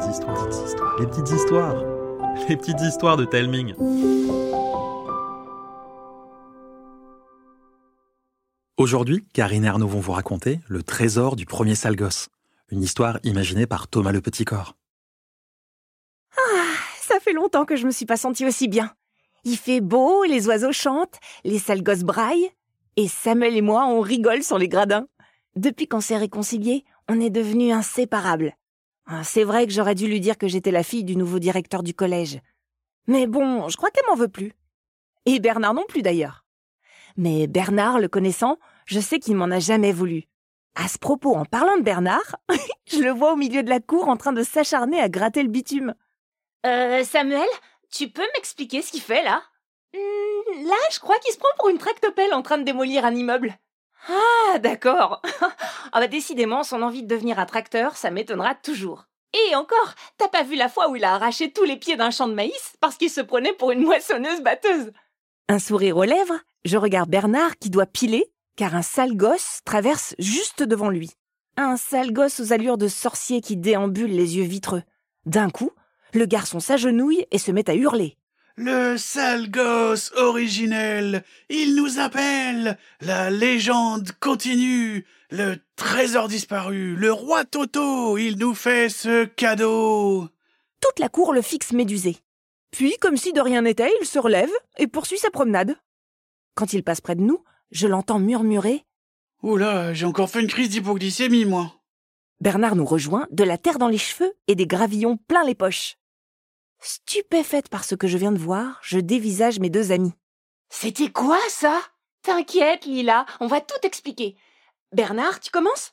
les petites histoires, les petites histoires de Telming. Aujourd'hui, Karine et Arnaud vont vous raconter Le trésor du premier sale gosse, une histoire imaginée par Thomas le Petit Corps. Ah, ça fait longtemps que je me suis pas sentie aussi bien. Il fait beau, les oiseaux chantent, les sales braillent, et Samuel et moi, on rigole sur les gradins. Depuis qu'on s'est réconciliés, on est devenus inséparables. Ah, c'est vrai que j'aurais dû lui dire que j'étais la fille du nouveau directeur du collège. Mais bon, je crois qu'elle m'en veut plus. Et Bernard non plus d'ailleurs. Mais Bernard, le connaissant, je sais qu'il m'en a jamais voulu. À ce propos, en parlant de Bernard, je le vois au milieu de la cour en train de s'acharner à gratter le bitume. Euh, Samuel, tu peux m'expliquer ce qu'il fait là? Hmm, Là, je crois qu'il se prend pour une tractopelle en train de démolir un immeuble. Ah, d'accord. ah bah décidément, son envie de devenir un tracteur, ça m'étonnera toujours. Et encore, t'as pas vu la fois où il a arraché tous les pieds d'un champ de maïs parce qu'il se prenait pour une moissonneuse batteuse? Un sourire aux lèvres, je regarde Bernard qui doit piler car un sale gosse traverse juste devant lui. Un sale gosse aux allures de sorcier qui déambule les yeux vitreux. D'un coup, le garçon s'agenouille et se met à hurler. Le sale gosse originel, il nous appelle. La légende continue. Le trésor disparu, le roi Toto, il nous fait ce cadeau. Toute la cour le fixe médusé. Puis, comme si de rien n'était, il se relève et poursuit sa promenade. Quand il passe près de nous, je l'entends murmurer. Oula, j'ai encore fait une crise d'hypoglycémie, moi. Bernard nous rejoint, de la terre dans les cheveux et des gravillons plein les poches. Stupéfaite par ce que je viens de voir, je dévisage mes deux amis. C'était quoi ça? T'inquiète, Lila, on va tout expliquer. Bernard, tu commences?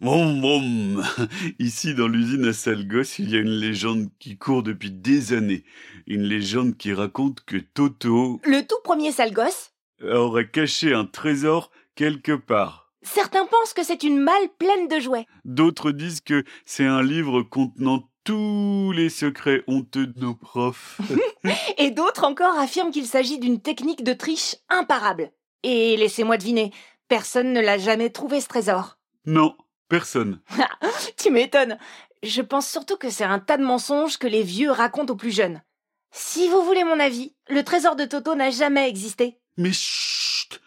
Bon, bon. Ici, dans l'usine à sale gosse, il y a une légende qui court depuis des années. Une légende qui raconte que Toto Le tout premier sale gosse aurait caché un trésor quelque part. Certains pensent que c'est une malle pleine de jouets. D'autres disent que c'est un livre contenant tous les secrets honteux de nos profs. Et d'autres encore affirment qu'il s'agit d'une technique de triche imparable. Et laissez-moi deviner, personne ne l'a jamais trouvé ce trésor. non, personne. Tu m'étonnes. Je pense surtout que c'est un tas de mensonges que les vieux racontent aux plus jeunes. Si vous voulez mon avis, le trésor de Toto n'a jamais existé. Mais chut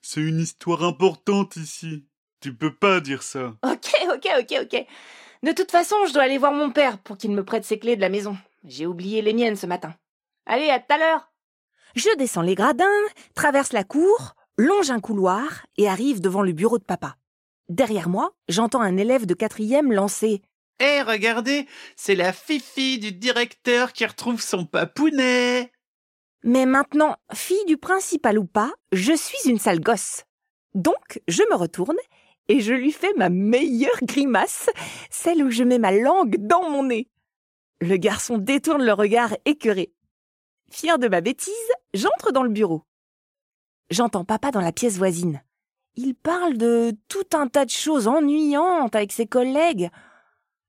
C'est une histoire importante ici. Tu peux pas dire ça. Ok, ok, ok, ok. De toute façon, je dois aller voir mon père pour qu'il me prête ses clés de la maison. J'ai oublié les miennes ce matin. Allez, à tout à l'heure. Je descends les gradins, traverse la cour, longe un couloir et arrive devant le bureau de papa. Derrière moi, j'entends un élève de quatrième lancer Eh, regardez, c'est la fifi du directeur qui retrouve son papounet. Mais maintenant, fille du principal ou pas, je suis une sale gosse. Donc, je me retourne et je lui fais ma meilleure grimace, celle où je mets ma langue dans mon nez. Le garçon détourne le regard écœuré. Fier de ma bêtise, j'entre dans le bureau. J'entends papa dans la pièce voisine. Il parle de tout un tas de choses ennuyantes avec ses collègues.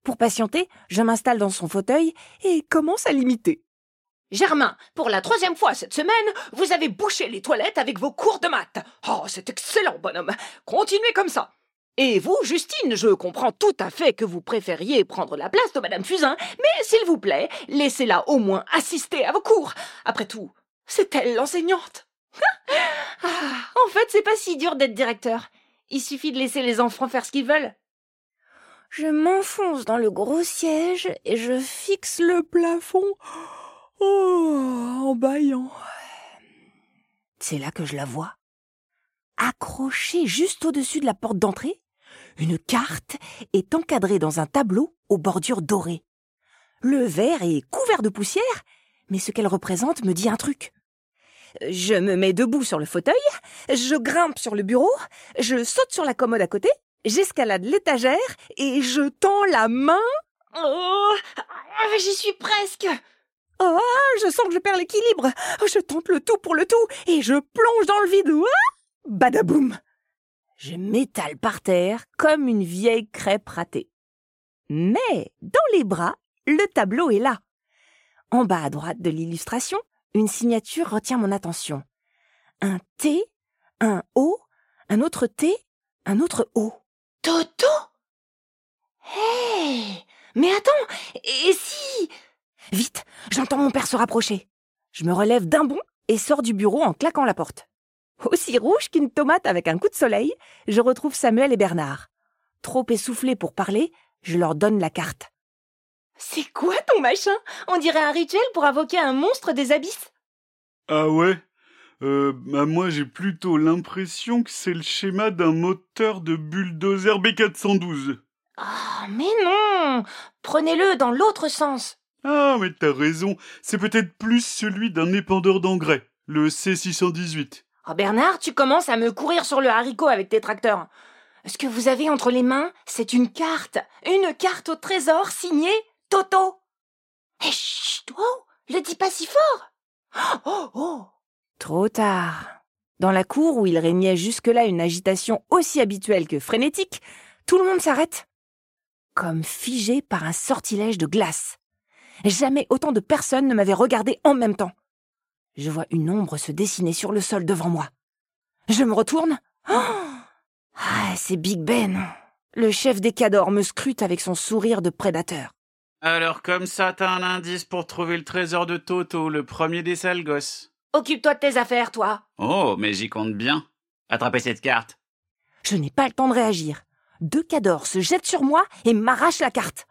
Pour patienter, je m'installe dans son fauteuil et commence à l'imiter. Germain, pour la troisième fois cette semaine, vous avez bouché les toilettes avec vos cours de maths. Oh, c'est excellent, bonhomme. Continuez comme ça. Et vous, Justine, je comprends tout à fait que vous préfériez prendre la place de Madame Fusain, mais s'il vous plaît, laissez-la au moins assister à vos cours. Après tout, c'est elle l'enseignante. ah, en fait, c'est pas si dur d'être directeur. Il suffit de laisser les enfants faire ce qu'ils veulent. Je m'enfonce dans le gros siège et je fixe le plafond. Oh, en bâillant. C'est là que je la vois. Accrochée juste au-dessus de la porte d'entrée, une carte est encadrée dans un tableau aux bordures dorées. Le verre est couvert de poussière, mais ce qu'elle représente me dit un truc. Je me mets debout sur le fauteuil, je grimpe sur le bureau, je saute sur la commode à côté, j'escalade l'étagère et je tends la main. Oh, ah, j'y suis presque. Oh, je sens que je perds l'équilibre. Je tente le tout pour le tout et je plonge dans le vide. Badaboum Je m'étale par terre comme une vieille crêpe ratée. Mais dans les bras, le tableau est là. En bas à droite de l'illustration, une signature retient mon attention. Un T, un O, un autre T, un autre O. Toto Hé Mais attends Et si? Vite, j'entends mon père se rapprocher. Je me relève d'un bond et sors du bureau en claquant la porte. Aussi rouge qu'une tomate avec un coup de soleil, je retrouve Samuel et Bernard. Trop essoufflés pour parler, je leur donne la carte. C'est quoi ton machin? On dirait un rituel pour invoquer un monstre des abysses? Ah ouais? Euh, bah moi j'ai plutôt l'impression que c'est le schéma d'un moteur de bulldozer B412. Ah, mais non Prenez-le dans l'autre sens. Ah, mais t'as raison, c'est peut-être plus celui d'un épandeur d'engrais, le C618. Oh Bernard, tu commences à me courir sur le haricot avec tes tracteurs. Ce que vous avez entre les mains, c'est une carte. Une carte au trésor signée Toto. Eh, chut, oh, le dis pas si fort. Oh, oh. Trop tard. Dans la cour où il régnait jusque-là une agitation aussi habituelle que frénétique, tout le monde s'arrête. Comme figé par un sortilège de glace. Jamais autant de personnes ne m'avaient regardé en même temps. Je vois une ombre se dessiner sur le sol devant moi. Je me retourne. Oh ah, c'est Big Ben. Le chef des cadors me scrute avec son sourire de prédateur. Alors comme ça, t'as un indice pour trouver le trésor de Toto, le premier des sales gosses. Occupe-toi de tes affaires, toi. Oh, mais j'y compte bien. Attrapez cette carte. Je n'ai pas le temps de réagir. Deux cadors se jettent sur moi et m'arrachent la carte.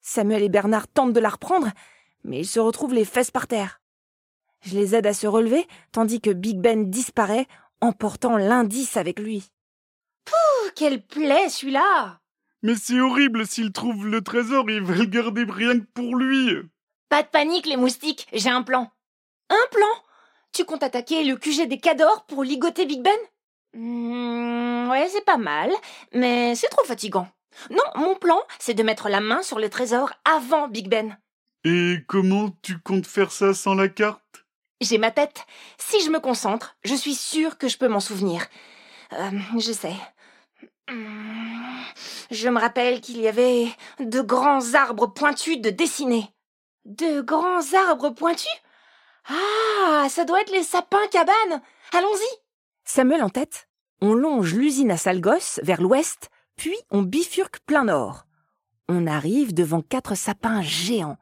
Samuel et Bernard tentent de la reprendre, mais ils se retrouvent les fesses par terre. Je les aide à se relever, tandis que Big Ben disparaît, emportant l'indice avec lui. Pouh, quelle plaie celui-là Mais c'est horrible, s'il trouve le trésor, il va le garder rien que pour lui. Pas de panique, les moustiques, j'ai un plan. Un plan? Tu comptes attaquer le QG des Cadors pour ligoter Big Ben? Mmh, Ouais, c'est pas mal, mais c'est trop fatigant. Non, mon plan, c'est de mettre la main sur le trésor avant Big Ben. Et comment tu comptes faire ça sans la carte? J'ai ma tête. Si je me concentre, je suis sûre que je peux m'en souvenir. Euh, je sais. Je me rappelle qu'il y avait de grands arbres pointus de dessiner. De grands arbres pointus? Ah, ça doit être les sapins cabanes. Allons-y. Samuel en tête, on longe l'usine à Salgos vers l'ouest, puis on bifurque plein nord. On arrive devant quatre sapins géants.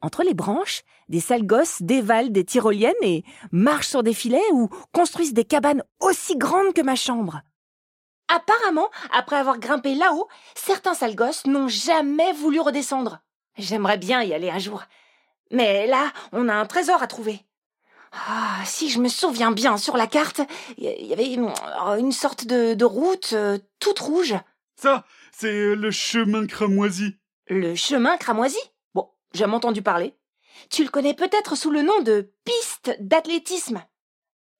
Entre les branches, des sales dévalent des tyroliennes et marchent sur des filets ou construisent des cabanes aussi grandes que ma chambre. Apparemment, après avoir grimpé là-haut, certains sales n'ont jamais voulu redescendre. J'aimerais bien y aller un jour. Mais là, on a un trésor à trouver. Ah, si je me souviens bien, sur la carte, il y avait une, sorte de, route euh, toute rouge. Ça, c'est le chemin cramoisi. Le chemin cramoisi? Bon, j'ai entendu parler. Tu le connais peut-être sous le nom de piste d'athlétisme.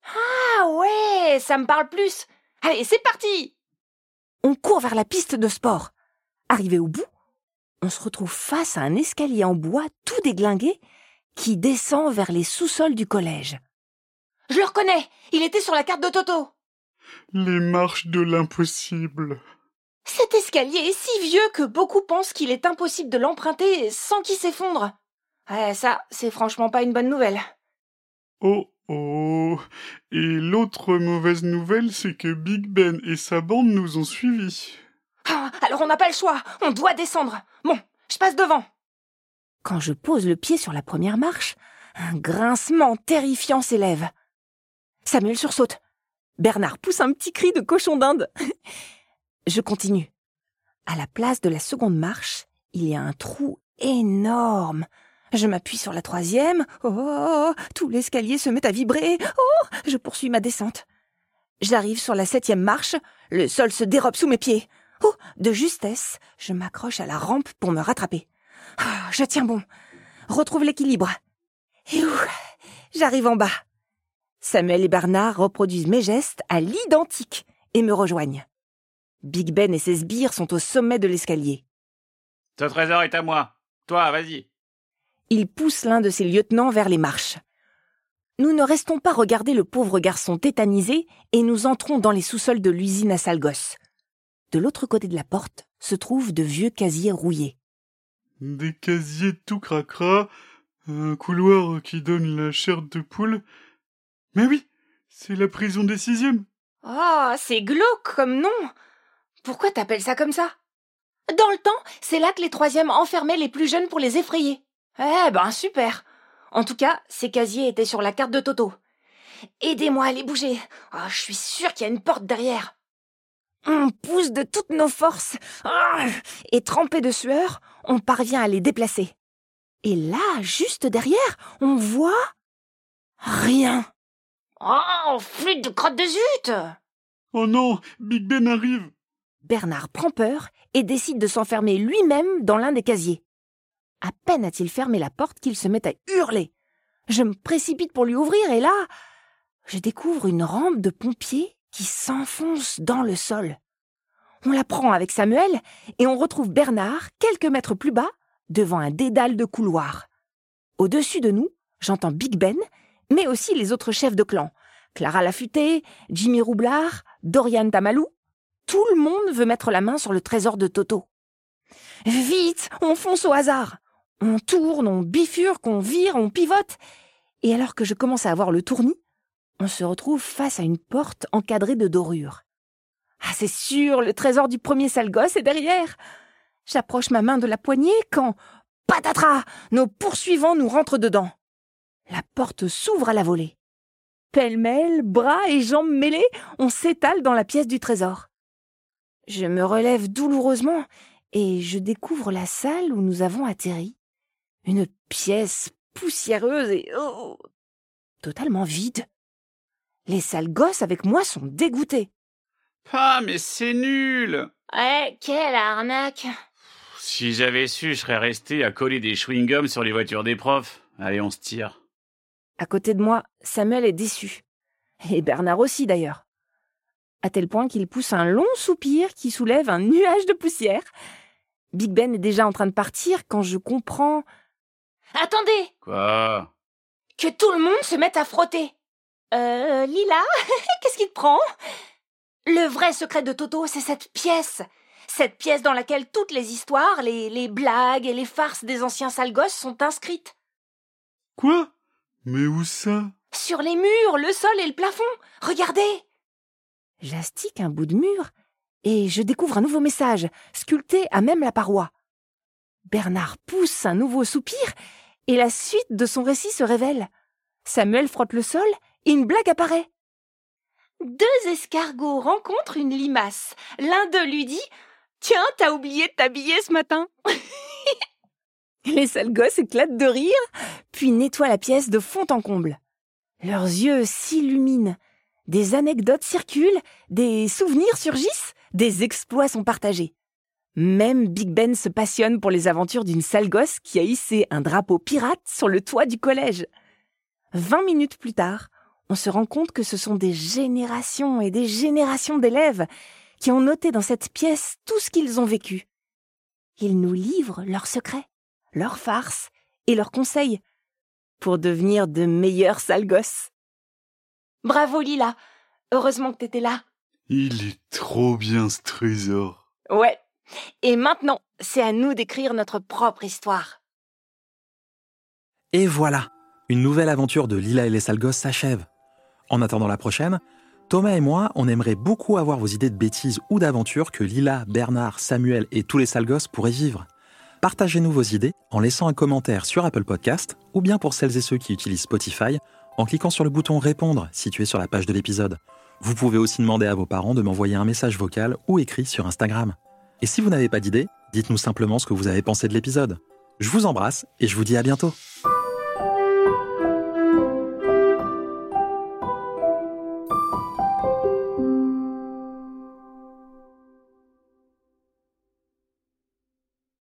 Ah ouais, ça me parle plus. Allez, c'est parti On court vers la piste de sport. Arrivé au bout, on se retrouve face à un escalier en bois tout déglingué qui descend vers les sous-sols du collège. Je le reconnais, il était sur la carte de Toto. Les marches de l'impossible. Cet escalier est si vieux que beaucoup pensent qu'il est impossible de l'emprunter sans qu'il s'effondre. Ouais, ça, c'est franchement pas une bonne nouvelle. Oh oh. Et l'autre mauvaise nouvelle, c'est que Big Ben et sa bande nous ont suivis. Ah, alors on n'a pas le choix, on doit descendre. Bon, je passe devant. Quand je pose le pied sur la première marche, un grincement terrifiant s'élève. Samuel sursaute. Bernard pousse un petit cri de cochon d'Inde. je continue. À la place de la seconde marche, il y a un trou énorme. Je m'appuie sur la troisième. Oh, tout l'escalier se met à vibrer. Oh, je poursuis ma descente. J'arrive sur la septième marche. Le sol se dérobe sous mes pieds. Oh, de justesse, je m'accroche à la rampe pour me rattraper. Ah, je tiens bon. Retrouve l'équilibre. Et où J'arrive en bas. Samuel et Bernard reproduisent mes gestes à l'identique et me rejoignent. Big Ben et ses sbires sont au sommet de l'escalier. Ce trésor est à moi. Toi, vas-y. Il pousse l'un de ses lieutenants vers les marches. Nous ne restons pas regarder le pauvre garçon tétanisé et nous entrons dans les sous-sols de l'usine à Salgos. De l'autre côté de la porte se trouvent de vieux casiers rouillés. Des casiers tout cracra, un couloir qui donne la chair de poule. Mais oui, c'est la prison des sixièmes. Oh, c'est glauque comme nom. Pourquoi t'appelles ça comme ça? Dans le temps, c'est là que les troisièmes enfermaient les plus jeunes pour les effrayer. Eh ben, super. En tout cas, ces casiers étaient sur la carte de Toto. Aidez-moi à les bouger. Ah, je suis sûre qu'il y a une porte derrière. On pousse de toutes nos forces. Ah, et trempé de sueur, on parvient à les déplacer. Et là, juste derrière, on voit rien. Oh, flûte de crotte de zut Oh non, Big Ben arrive. Bernard prend peur et décide de s'enfermer lui-même dans l'un des casiers. À peine a-t-il fermé la porte qu'il se met à hurler. Je me précipite pour lui ouvrir et là, je découvre une rampe de pompier qui s'enfonce dans le sol. On la prend avec Samuel et on retrouve Bernard quelques mètres plus bas devant un dédale de couloir. Au-dessus de nous, j'entends Big Ben, mais aussi les autres chefs de clan. Clara Lafuté, Jimmy Roublard, Dorian Tamalou. Tout le monde veut mettre la main sur le trésor de Toto. Vite, on fonce au hasard. On tourne, on bifurque, on vire, on pivote. Et alors que je commence à avoir le tournis, on se retrouve face à une porte encadrée de dorures. Ah, c'est sûr, le trésor du premier sale gosse est derrière. J'approche ma main de la poignée quand, patatras, nos poursuivants nous rentrent dedans. La porte s'ouvre à la volée. Pêle-mêle, bras et jambes mêlés, on s'étale dans la pièce du trésor. Je me relève douloureusement et je découvre la salle où nous avons atterri. Une pièce poussiéreuse et oh, totalement vide. Les sales gosses avec moi sont dégoûtés. Ah, mais c'est nul Eh, quelle arnaque Si j'avais su, je serais resté à coller des chewing-gums sur les voitures des profs. Allez, on se tire. À côté de moi, Samuel est déçu. Et Bernard aussi d'ailleurs. À tel point qu'il pousse un long soupir qui soulève un nuage de poussière. Big Ben est déjà en train de partir quand je comprends. Attendez Quoi? Que tout le monde se mette à frotter. Euh, Lila, qu'est-ce qui te prend? Le vrai secret de Toto, c'est cette pièce. Cette pièce dans laquelle toutes les histoires, les, les blagues et les farces des anciens sales gosses sont inscrites. Quoi? Mais où ça? Sur les murs, le sol et le plafond. Regardez J'astique un bout de mur et je découvre un nouveau message, sculpté à même la paroi. Bernard pousse un nouveau soupir et la suite de son récit se révèle. Samuel frotte le sol et une blague apparaît. Deux escargots rencontrent une limace. L'un d'eux lui dit Tiens, t'as oublié de t'habiller ce matin. Les sales gosses éclatent de rire, puis nettoient la pièce de fond en comble. Leurs yeux s'illuminent. Des anecdotes circulent, des souvenirs surgissent, des exploits sont partagés. Même Big Ben se passionne pour les aventures d'une sale gosse qui a hissé un drapeau pirate sur le toit du collège. Vingt minutes plus tard, on se rend compte que ce sont des générations et des générations d'élèves qui ont noté dans cette pièce tout ce qu'ils ont vécu. Ils nous livrent leurs secrets, leurs farces et leurs conseils pour devenir de meilleurs sales gosses. Bravo Lila. Heureusement que t'étais là. Il est trop bien ce trésor. Ouais. Et maintenant, c'est à nous d'écrire notre propre histoire. Et voilà, une nouvelle aventure de Lila et les sales s'achève. En attendant la prochaine, Thomas et moi, on aimerait beaucoup avoir vos idées de bêtises ou d'aventures que Lila, Bernard, Samuel et tous les sales pourraient vivre. Partagez-nous vos idées en laissant un commentaire sur Apple Podcast ou bien pour celles et ceux qui utilisent Spotify en cliquant sur le bouton Répondre situé sur la page de l'épisode. Vous pouvez aussi demander à vos parents de m'envoyer un message vocal ou écrit sur Instagram. Et si vous n'avez pas d'idée, dites-nous simplement ce que vous avez pensé de l'épisode. Je vous embrasse et je vous dis à bientôt.